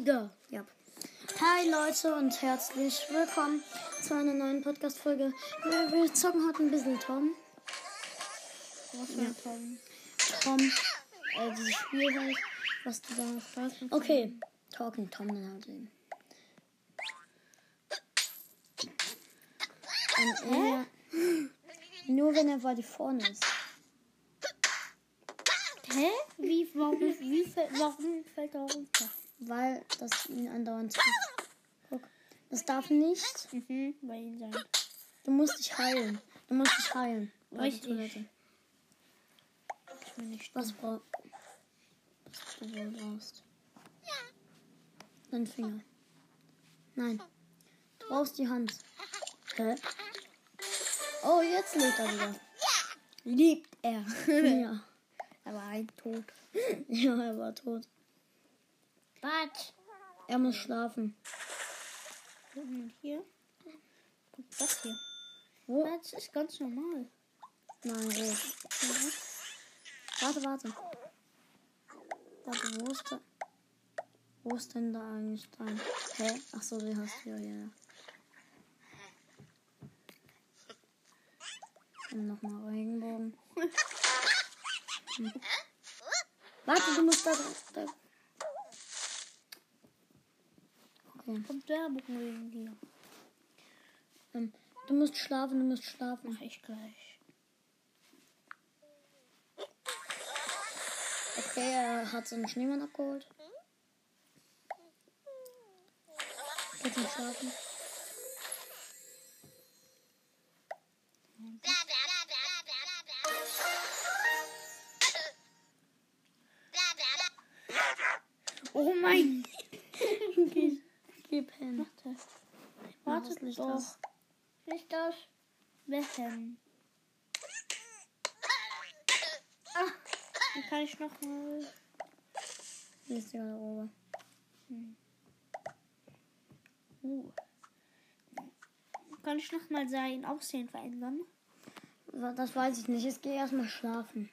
wieder. Ja. Hi Leute und herzlich willkommen zu einer neuen Podcast-Folge. Wir, wir zocken heute ein bisschen Tom. Was für ein Tom? Tom, äh, dieses Spiel halt, was du da hast. Okay, Talking Tom dann halt eben. Und er, nur wenn er weiter vorne ist. Hä? Wie, warum, wie, warum fällt er runter? Weil das ihn andauernd trifft. Guck, das darf nicht. Mhm, bei ihm sein. Du musst dich heilen. Du musst dich heilen. Richtig. Ich will nicht. Was, brauch, was du wohl brauchst. Dein Finger. Nein. Du brauchst die Hand. Hä? Oh, jetzt lebt er wieder. Liebt er. Ja. er war ein Tod. Ja, er war tot. Was? Er muss schlafen. Und hier? Guck, das hier. Wo? Das ist ganz normal. Nein, rot. Warte, warte. Warte, wo ist der? Wo ist denn da eigentlich dein? Hä? Ach so, die hast du ja. ja. Und nochmal Regenbogen. Hm. Warte, du musst da, da. Okay. Kommt Werbung wegen dir. Ähm, du musst schlafen, du musst schlafen. Mach ich gleich. Okay, er hat seinen Schneemann abgeholt. Geht zum Schlafen. Gib hin. Mach Warte es nicht doch. das. Nicht das. Wetten. Ah, dann kann ich noch mal. Hier ist die Garderobe. Uh. Kann ich noch mal sein Aussehen verändern? Das weiß ich nicht. Jetzt geh erstmal schlafen.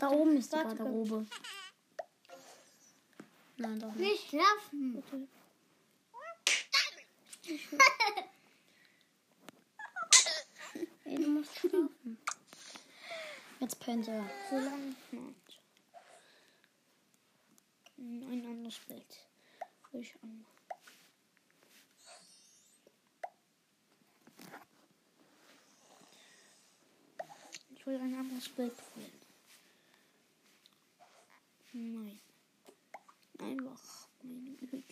Da oben ist die Garderobe. Nein, doch nicht. Nicht schlafen. Bitte. Ey, du musst schlafen. Jetzt pennt er. So lange nicht. Ein anderes Bild. Ich an. Ich will ein anderes Bild wählen. Nein. Einfach. Meine Güte.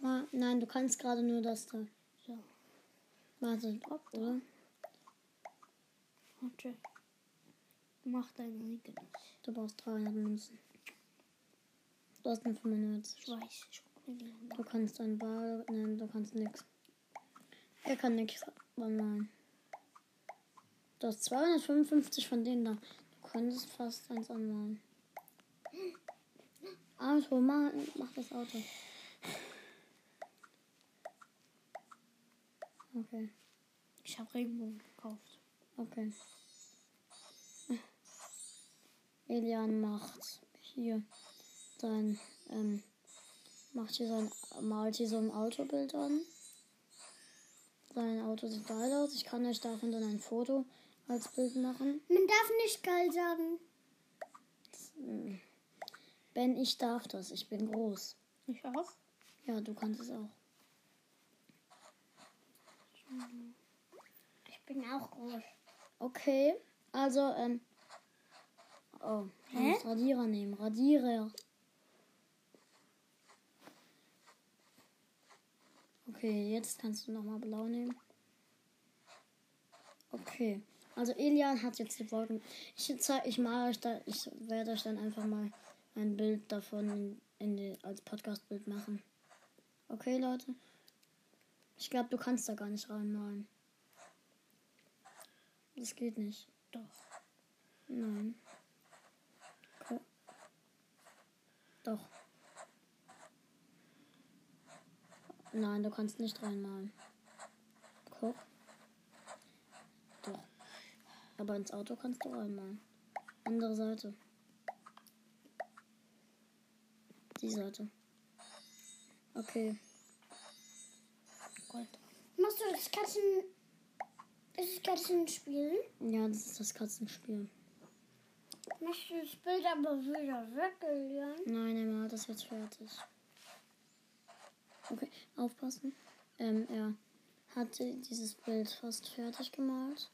Ma- Nein, du kannst gerade nur das da. So. Warte, oder? Warte. Mach deine eigenes. Du brauchst 300 Münzen. Du hast nur 95. Ich weiß. Ich. Du kannst ein Bar. Nein, du kannst nix. Er kann nix online. Du hast 255 von denen da. Du könntest fast eins anmalen. Auto, mach, mach das Auto. Okay, Ich habe Regenbogen gekauft. okay. Elian macht hier sein, ähm, macht hier sein, malt hier so ein Autobild an. Sein Auto sieht geil aus. Ich kann euch davon dann ein Foto als Bild machen. Man darf nicht geil sagen. Ben, ich darf das. Ich bin groß. Ich auch? Ja, du kannst es auch. Ich bin auch groß. Okay, also, ähm. Oh, ich muss Radierer nehmen. Radierer. Okay, jetzt kannst du nochmal blau nehmen. Okay, also Elian hat jetzt die Wolken. Ich zeig, ich mal euch da, ich werde euch dann einfach mal ein Bild davon in, in als Podcast-Bild machen. Okay, Leute? Ich glaube, du kannst da gar nicht reinmalen. Das geht nicht. Doch. Nein. Ko- Doch. Nein, du kannst nicht reinmalen. Guck. Doch. Aber ins Auto kannst du reinmalen. Andere Seite. Die Seite. Okay. Gold. Machst du das Katzen. Ist das Katzenspiel? Ja, das ist das Katzenspiel. Machst du das Bild aber wieder weg, Elian? Nein, malt das jetzt fertig. Okay, aufpassen. Ähm, er hatte dieses Bild fast fertig gemalt.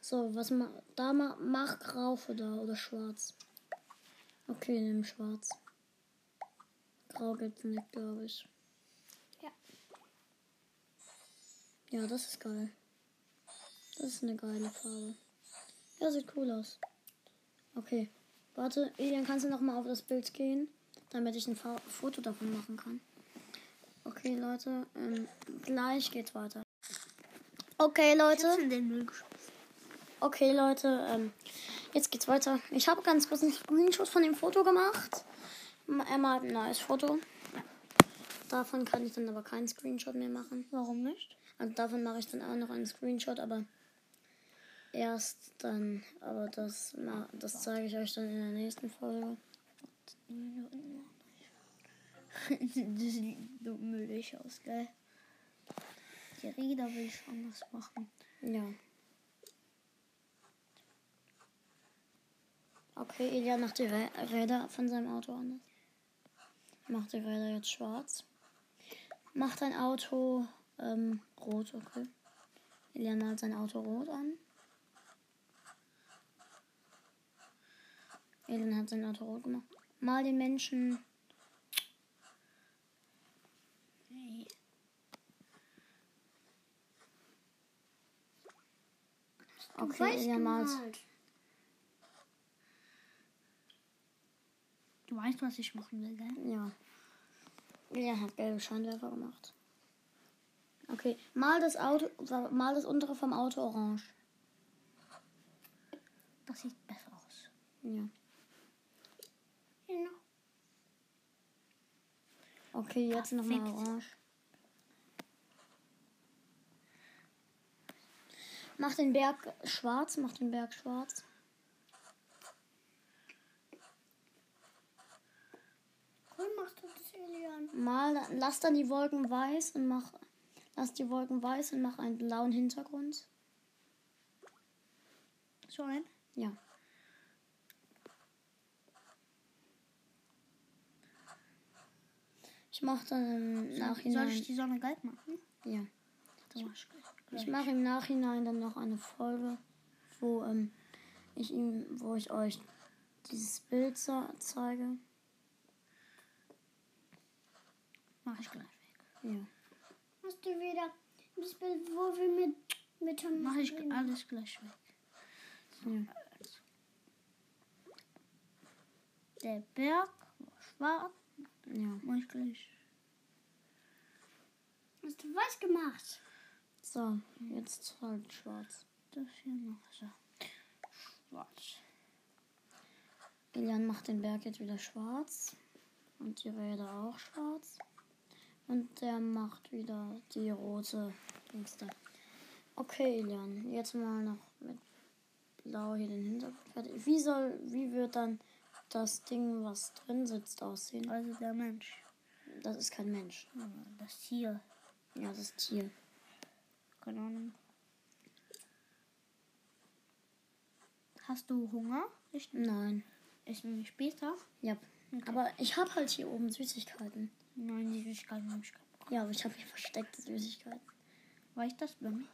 So, was ma da ma mach grau für da oder schwarz. Okay, nimm schwarz. Grau gibt's nicht, glaube ich. Ja. Ja, das ist geil. Das ist eine geile Farbe. Ja, sieht cool aus. Okay. Warte, Elian, kannst du noch mal auf das Bild gehen, damit ich ein Fa Foto davon machen kann? Okay, Leute, ähm, gleich geht's weiter. Okay, Leute. Okay, Leute, ähm, jetzt geht's weiter. Ich habe ganz kurz einen Screenshot von dem Foto gemacht. Er malt ein neues Foto. Davon kann ich dann aber keinen Screenshot mehr machen. Warum nicht? Und davon mache ich dann auch noch einen Screenshot, aber erst dann. Aber das, das zeige ich euch dann in der nächsten Folge. das sieht so müllig aus, gell? Die Räder will ich anders machen. Ja. Okay, Elia macht die Rä Räder von seinem Auto anders. Macht die Räder jetzt schwarz. Macht ein Auto ähm, rot, okay. Elia malt sein Auto rot an. Elian hat sein Auto rot gemacht. Mal den Menschen. Okay, Elian malt. Du weißt, was ich machen will, gell? Ja. Elian hat gelbe Scheinwerfer gemacht. Okay, mal das Auto, mal das untere vom Auto orange. Das sieht besser aus. Ja. Genau. Okay, jetzt nochmal orange. Mach den Berg schwarz, mach den Berg schwarz. Cool machst du das, Elian. Mal, lass dann die Wolken weiß und mach, lass die Wolken weiß und mach einen blauen Hintergrund. So ein? Ja. Ich mach dann im Soll Nachhinein. ich die Sonne gelb machen? ja. Ich. Ich mache im Nachhinein dann noch eine Folge, wo ähm, ich ihm, wo ich euch dieses Bild ze- zeige. Mach ich gleich weg. Ja. Hast du wieder das Bild, wo wir mit, mit äh, Mach ich alles gleich weg. ja. Der Berg war schwarz. Ja. Mach ich gleich. Hast du weiß gemacht? So, jetzt halt schwarz. Das hier noch so. Schwarz. Ilian macht den Berg jetzt wieder schwarz. Und die Räder auch schwarz. Und der macht wieder die rote Dings da. Okay, Ilian, jetzt mal noch mit blau hier den Hintergrund fertig. Wie soll, wie wird dann das Ding, was drin sitzt, aussehen? Also der Mensch. Das ist kein Mensch. Das Tier. Ja, das Tier. Keine Ahnung. Hast du Hunger? Ich Nein. essen wir später. Ja. Aber ich habe halt hier oben Süßigkeiten. Nein, die Süßigkeiten habe ich Bock. Ja, aber ich habe hier versteckte Süßigkeiten. Ich das bin?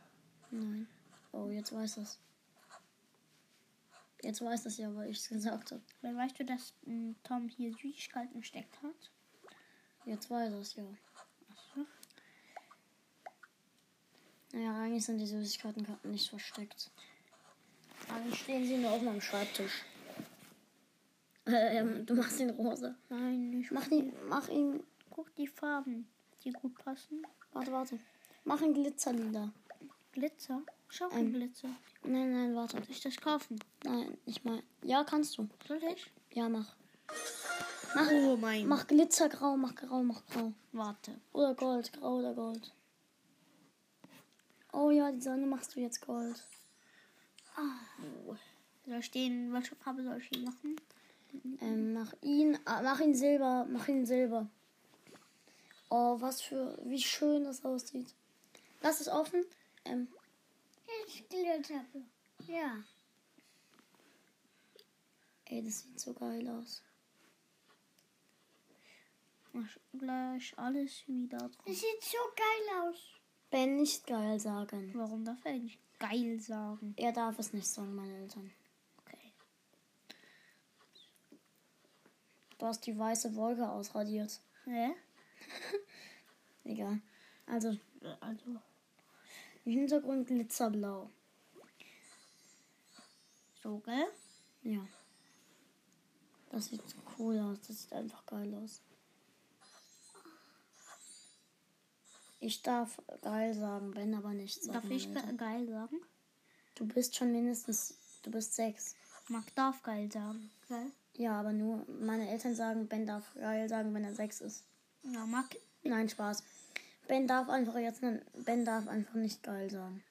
Nein. Oh, jetzt weiß das. Jetzt weiß das ja, weil ich es gesagt habe. Weil weißt du, dass m, Tom hier Süßigkeiten steckt hat? Jetzt weiß es ja. Achso. Naja, eigentlich sind die Süßigkeiten nicht versteckt. Eigentlich stehen sie nur auf meinem Schreibtisch. Äh, ähm, du machst den rosa. Nein, ich Mach ihn, mach ihn, guck die Farben, die gut passen. warte, warte. Mach ihn glitzerlila. Glitzer. Schau Ähm. Glitzer. Nein, nein, warte. Soll ich das kaufen? Nein, ich mal. Ja, kannst du. Soll ich? Ja, mach. Mach, Oh mein. mach Glitzergrau, mach grau, mach grau. Warte. Oder Gold, grau oder Gold. Oh ja, die Sonne machst du jetzt Gold. Soll ich den, welche Farbe soll ich hier machen? Ähm, mach ihn, ah, mach ihn silber, mach ihn silber. Oh, was für, wie schön das aussieht. Lass es offen. Ähm, Ich glitzere. Ja. ey, das sieht so geil aus. Mach gleich alles wieder drauf. Das sieht so geil aus. Ben nicht geil sagen. Warum darf er nicht geil sagen? Er darf es nicht sagen, meine Eltern. Okay. Du hast die weiße Wolke ausradiert. Hä? Egal. Also, Also, im Hintergrund glitzerblau. so, gell? Ja. Das sieht cool aus. Das sieht einfach geil aus. Ich darf geil sagen, Ben aber nicht sagen. Darf ich ge geil sagen? Du bist schon mindestens, du bist sechs. Marc darf geil sagen. Gell? Ja, aber nur meine Eltern sagen, Ben darf geil sagen, wenn er sechs ist. Ja, Marc. Nein, Spaß. Ben darf einfach jetzt, Ben darf einfach nicht geil sagen.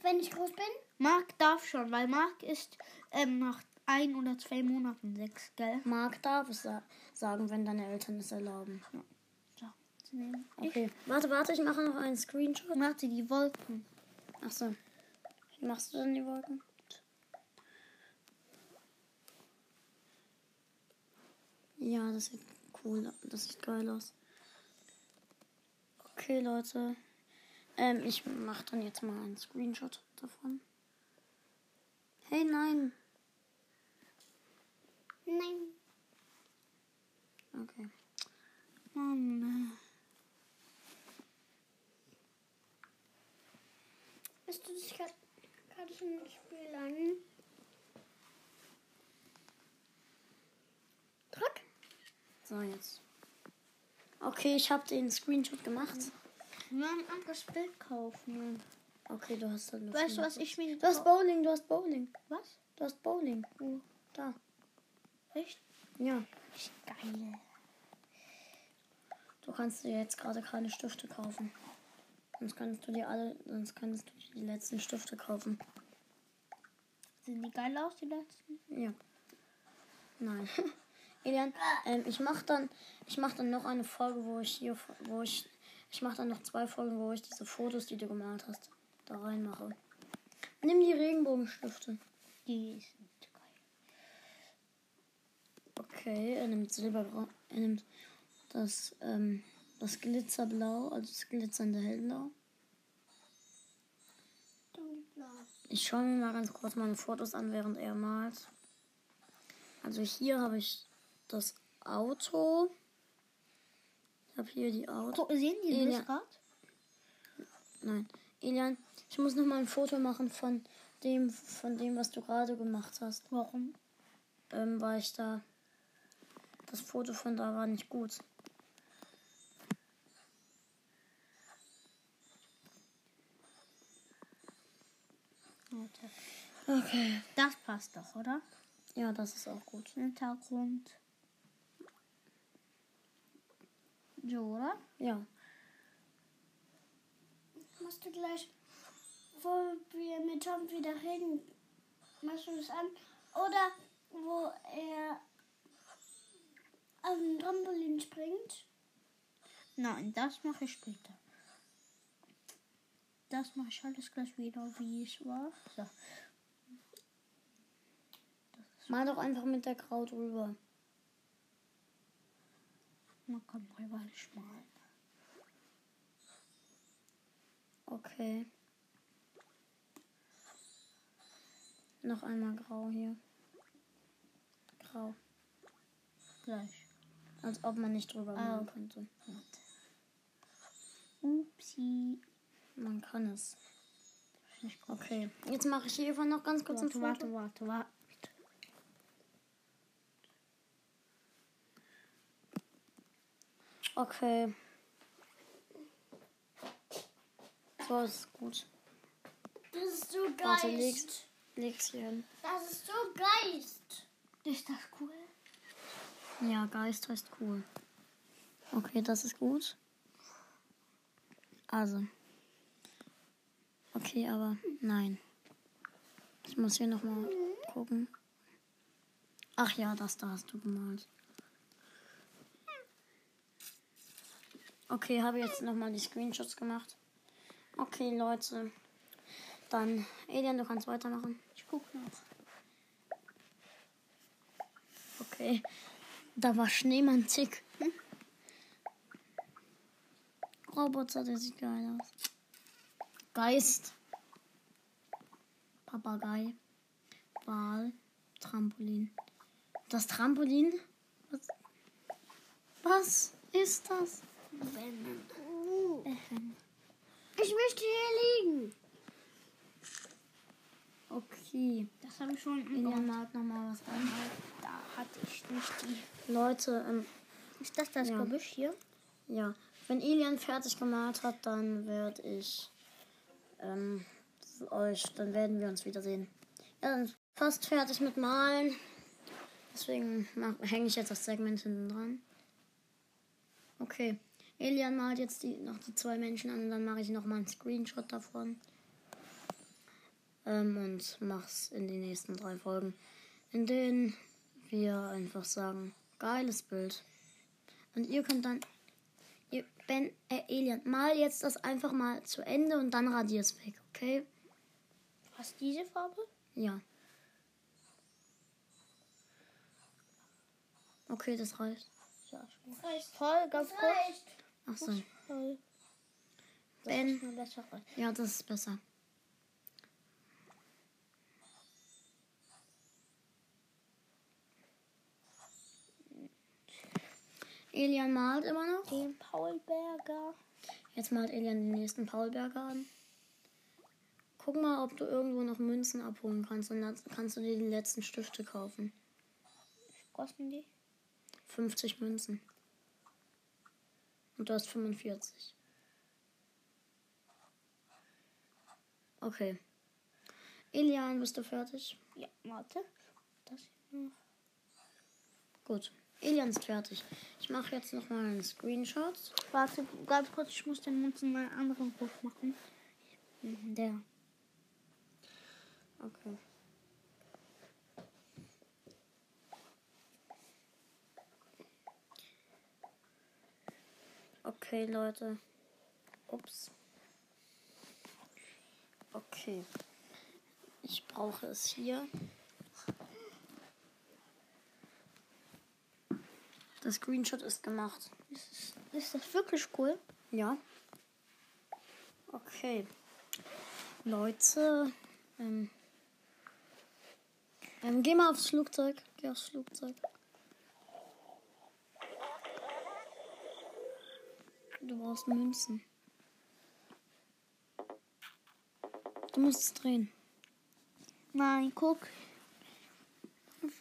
Wenn ich groß bin? Marc darf schon, weil Marc ist ähm, nach ein oder zwei Monaten sechs, gell? Marc darf es sa sagen, wenn deine Eltern es erlauben. So, zu nehmen. Okay. Warte, warte, ich mache noch einen Screenshot. Ich mache die Wolken. Ach so. Wie machst du denn die Wolken? Ja, das sieht cool. Das sieht geil aus. Okay, Leute. Ähm, ich mache dann jetzt mal einen Screenshot davon. Hey, nein. Nein. Okay. Mann. Hast du dich gerade schon ein Spiel an? So, jetzt. Okay, ich habe den Screenshot gemacht. Wir haben ein anderes Bild kaufen. Okay, du hast dann. Weißt du, was ich mir... Du hast Bowling, du hast Bowling. Was? Du hast Bowling. Oh, da. Echt? Ja. Geil. Du kannst dir jetzt gerade keine Stifte kaufen. Sonst kannst du dir alle, sonst kannst du dir die letzten Stifte kaufen. Sehen die geil aus, die letzten? Ja. Nein. Elian, ähm, ich mach dann, ich mach dann noch eine Folge, wo ich hier, wo ich, ich mach dann noch zwei Folgen, wo ich diese Fotos, die du gemalt hast, da reinmache. Nimm die Regenbogenstifte. Die sind geil. Okay, er nimmt Silbergrau, er nimmt das, ähm, das Glitzerblau, also das glitzernde Hellblau. Ich schaue mir mal ganz kurz meine Fotos an, während er malt. Also hier habe ich das Auto. Ich habe hier die Auto. Guck, sehen die Elian- das gerade? Nein. Elian, ich muss noch mal ein Foto machen von dem, von dem, was du gerade gemacht hast. Warum? Ähm, weil ich da. Das Foto von da war nicht gut. Okay. Das passt doch, oder? Ja, das ist auch gut. Hintergrund. So, oder? Ja. Machst du gleich, wo wir mit Tom wieder reden, machst du das an? Oder wo er auf den Trampolin springt? Nein, das mache ich später. Das mache ich alles gleich wieder, wie es war. So. Mal doch einfach mit der Grau drüber. Man kann mal malen. Okay. Noch einmal grau hier. Grau. Gleich. Als ob man nicht drüber Ah. könnte. Upsi. Man kann es. Okay. Jetzt mache ich hier einfach noch ganz kurz ein Warte, Foto. warte, warte, warte. Okay. So ist gut. Das ist so Warte, legst, legst hier hin. Das ist so Geist. Ist das cool? Ja, Geist heißt cool. Okay, das ist gut. Also. Okay, aber nein. Ich muss hier nochmal gucken. Ach ja, das da hast du gemalt. Okay, habe jetzt nochmal die Screenshots gemacht. Okay, Leute. Dann, Elian, du kannst weitermachen. Ich guck noch. Okay. Da war Schneemann Tick. Hm? Roboter, der sieht geil aus. Geist. Papagei. Wal. Trampolin. Das Trampolin? Was, was ist das? Ich möchte hier liegen. Okay. Das habe ich schon malt nochmal was an. Da hatte ich nicht die. Leute, ähm, Ist das das Ja. Gebüsch hier? Ja, wenn Elian fertig gemalt hat, dann werde ich ähm, euch, dann werden wir uns wiedersehen. Ja, dann fast fertig mit Malen. Deswegen hänge ich jetzt das Segment hinten dran. Okay. Elian malt jetzt die, noch die zwei Menschen an und dann mache ich noch mal einen Screenshot davon. Ähm, und mach's in die nächsten drei Folgen, in denen wir einfach sagen, geiles Bild. Und ihr könnt dann Ihr, ben, äh, Elian, mal jetzt das einfach mal zu Ende und dann radier's weg, okay? Was diese Farbe? Ja. Okay, das reicht. Ja, voll, ganz kurz. Ach so. Ben, ja, das ist besser. Elian malt immer noch. Den Paul Berger. Jetzt malt Elian den nächsten Paulberger an. Guck mal, ob du irgendwo noch Münzen abholen kannst. Und dann kannst du dir die letzten Stifte kaufen. Kosten die? 50 Münzen. Und du hast 45. Okay. Elian, bist du fertig? Ja, warte. Das hier noch. Gut. Elian ist fertig. Ich mache jetzt noch mal einen Screenshot. Warte, ganz kurz, ich muss den Mund in einen anderen Buch machen. Der. Okay. Okay, Leute. Ups. Okay. Ich brauche es hier. Das Screenshot ist gemacht. Ist, ist das wirklich cool? Ja. Okay. Leute. Ähm, ähm, geh mal aufs Flugzeug. Geh aufs Flugzeug. Du brauchst Münzen. Du musst es drehen. Nein, guck.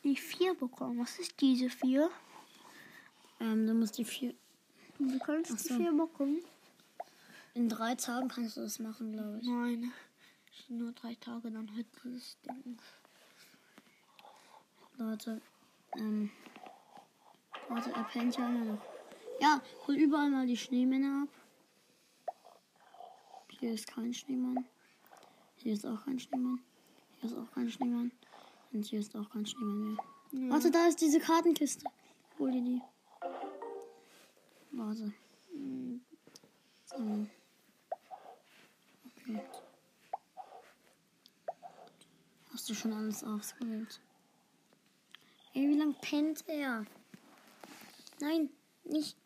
Die vier bekommen. Was ist diese vier? Ähm, du musst die vier. Du kannst Ach die so. vier bekommen. In drei Tagen kannst du das machen, glaube ich. Nein. Nur drei Tage, dann hat dieses Ding. Leute, ähm, warte, er immer noch. Ja, hol überall mal die Schneemänner ab. Hier ist kein Schneemann. Hier ist auch kein Schneemann. Hier ist auch kein Schneemann. Und hier ist auch kein Schneemann mehr. Warte, da ist diese Kartenkiste. Hol dir die. Warte. So. Okay. Hast du schon alles ausgewählt? Ey, wie lang pennt er? Nein, nicht.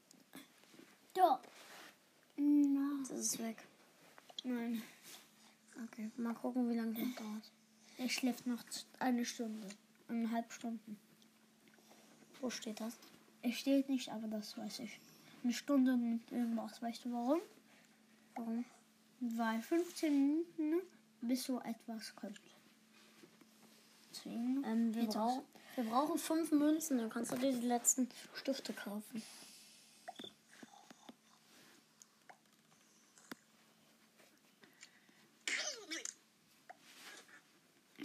Da. Na. Das ist weg. Nein. Okay, mal gucken, wie lange das dauert. Er schläft noch eine Stunde. Eineinhalb Stunden. Wo steht das? Es steht nicht, aber das weiß ich. Eine Stunde und irgendwas. Weißt du warum? Warum? Weil 15 Minuten bis so etwas kommt. Deswegen Ähm, wir, brauchen, wir brauchen fünf Münzen, dann kannst du dir die letzten Stifte kaufen.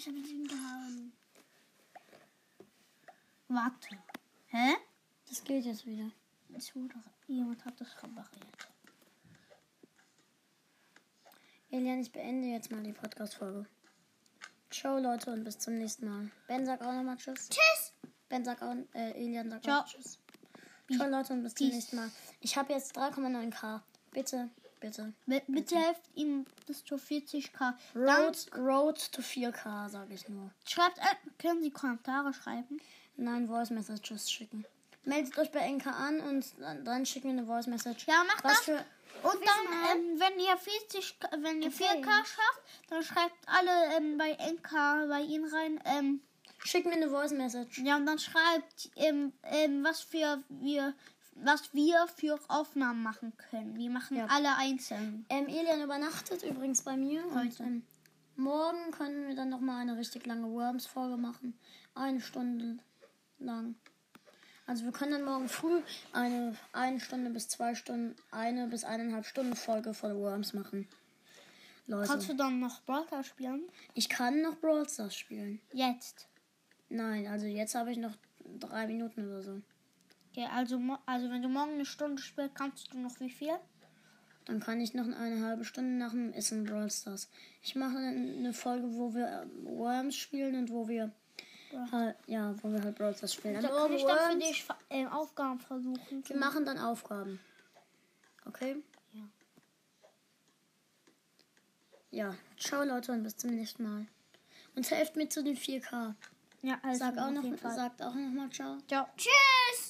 Ich habe den gehauen. Warte. Hä? Das geht jetzt wieder. Es wurde, jemand hat das repariert. Elian, ich beende jetzt mal die Podcast-Folge. Ciao, Leute, und bis zum nächsten Mal. Ben, sag auch nochmal Tschüss. Tschüss! Ben sagt auch, äh, Elian sagt Ciao. auch Tschüss. Ciao Leute und bis zum nächsten Mal. Ich habe jetzt 3,9k. Bitte, bitte. B- Bitte helft ihm bis zu 40k. Dann Road, Road to 4k, sage ich nur. schreibt, äh, können Sie Kommentare schreiben? Nein, Voice Messages schicken. Meldet euch bei NK an und dann, dann schickt mir eine Voice Message. Ja, macht Was das. für. Und dann, ähm, wenn ihr 40, wenn ihr Okay. 4K schafft, dann schreibt alle ähm, bei NK bei Ihnen rein. Ähm, Schickt mir eine Voice Message. ja, und dann schreibt, ähm, ähm, was für wir, was wir für Aufnahmen machen können. Wir machen Ja. alle einzeln. Ähm, Elian übernachtet übrigens bei mir. Und, Heute. ähm, morgen können wir dann nochmal eine richtig lange Worms-Folge machen. Eine Stunde lang. Also wir können dann morgen früh eine, eine Stunde bis zwei Stunden, eine bis eineinhalb Stunden Folge von Worms machen. Leute, Kannst du dann noch Brawler spielen? ich kann noch Brawl Stars spielen. Jetzt. Nein, also jetzt habe ich noch drei Minuten oder so. Okay, also, also wenn du morgen eine Stunde spielst, kannst du noch wie viel? Dann kann ich noch eine halbe Stunde nach dem Essen Brawl Stars. Ich mache dann eine Folge, wo wir ähm, Worms spielen und wo wir halt, ja, wo wir halt Brawl Stars spielen. Da Aber kann ich dann für dich äh, Aufgaben versuchen. wir machen dann Aufgaben. Okay? Ja. Ja, ciao Leute und bis zum nächsten Mal. Und helft mir zu den 4K. Ja, also Sag auch noch, sagt auch noch mal ciao. Ciao. Tschüss!